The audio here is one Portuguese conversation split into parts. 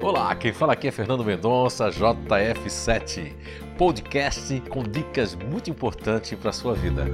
Olá, quem fala aqui é Fernando Mendonça, JF7, podcast com dicas muito importantes para a sua vida.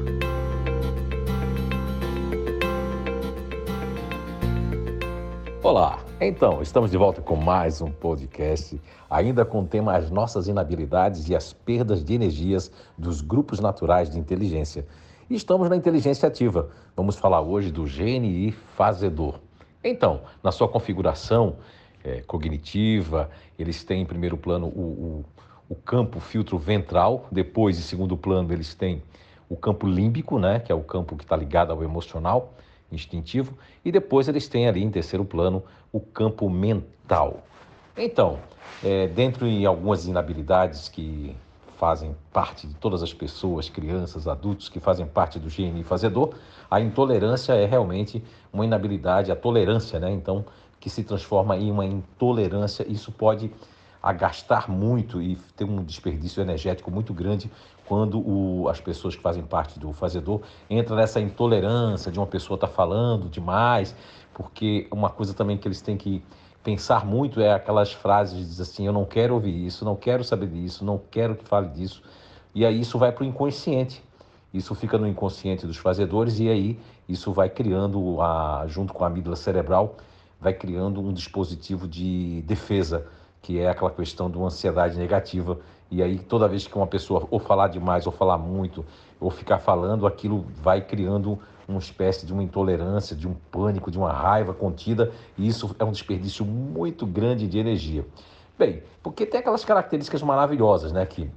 Olá, então, estamos de volta com mais um podcast, ainda com o tema As Nossas Inabilidades e as Perdas de Energias dos Grupos Naturais de Inteligência. Estamos na inteligência ativa. Vamos falar hoje do GNI fazedor. Então, na sua configuração é, cognitiva, eles têm em primeiro plano o, o, o campo filtro ventral, depois, em segundo plano, eles têm o campo límbico, né, que é o campo que está ligado ao emocional, instintivo, e depois eles têm ali em terceiro plano o campo mental. Então, é, dentro de algumas inabilidades que fazem parte de todas as pessoas, crianças, adultos que fazem parte do GNI fazedor, a intolerância é realmente uma inabilidade, a tolerância, né? Então, que se transforma em uma intolerância, isso pode agastar muito e ter um desperdício energético muito grande quando o, as pessoas que fazem parte do fazedor entram nessa intolerância de uma pessoa estar tá falando demais, porque uma coisa também que eles têm que pensar muito é aquelas frases de assim, eu não quero ouvir isso, não quero saber disso, não quero que fale disso. E aí isso vai para o inconsciente. Isso fica no inconsciente dos fazedores e aí isso vai criando, a, junto com a amígdala cerebral, vai criando um dispositivo de defesa, que é aquela questão de uma ansiedade negativa. E aí toda vez que uma pessoa ou falar demais, ou falar muito, ou ficar falando, aquilo vai criando uma espécie de uma intolerância, de um pânico, de uma raiva contida, e isso é um desperdício muito grande de energia. Bem, porque tem aquelas características maravilhosas, né, que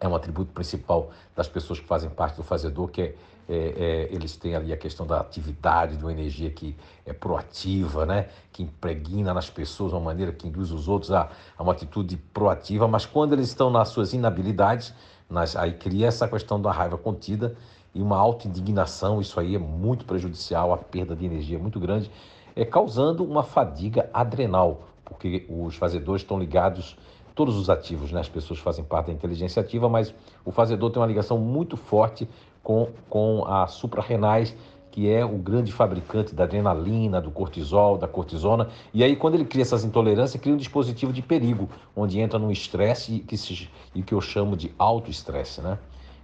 é um atributo principal das pessoas que fazem parte do fazedor, que é, é, é, eles têm ali a questão da atividade, de uma energia que é proativa, né? que impregna nas pessoas uma maneira que induz os outros a, a uma atitude proativa, mas quando eles estão nas suas inabilidades, nas, aí cria essa questão da raiva contida e uma auto-indignação, isso aí é muito prejudicial, a perda de energia é muito grande, é causando uma fadiga adrenal, porque os fazedores estão ligados, todos os ativos, né? as pessoas fazem parte da inteligência ativa, mas o fazedor tem uma ligação muito forte com, com a suprarrenais, que é o grande fabricante da adrenalina, do cortisol, da cortisona. E aí, quando ele cria essas intolerâncias, cria um dispositivo de perigo, onde entra num estresse que, se, e que eu chamo de autoestresse, né?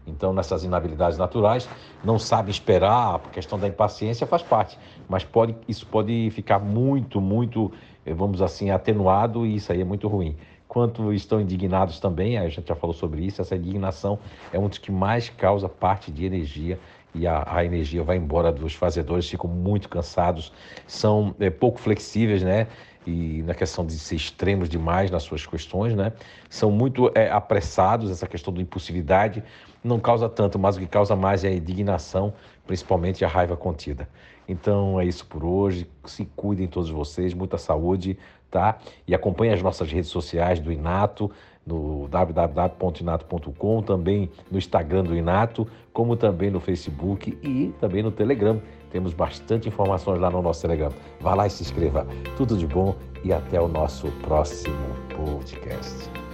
Então, nessas inabilidades naturais, não sabe esperar, a questão da impaciência faz parte, mas pode, isso pode ficar muito, muito, eh, vamos assim, atenuado e isso aí é muito ruim. Quanto estão indignados também, a gente já falou sobre isso, essa indignação é um dos que mais causa parte de energia e a, a energia vai embora dos fazedores, ficam muito cansados, são é, pouco flexíveis, né? E na questão de ser extremos demais nas suas questões, né? São muito é, apressados, essa questão da impulsividade não causa tanto, mas o que causa mais é a indignação, principalmente a raiva contida. Então é isso por hoje. Se cuidem todos vocês, muita saúde, tá? E acompanhe as nossas redes sociais do Inato, no www.inato.com, também no Instagram do Inato, como também no Facebook e também no Telegram. Temos bastante informações lá no nosso Telegram. Vá lá e se inscreva. Tudo de bom e até o nosso próximo podcast.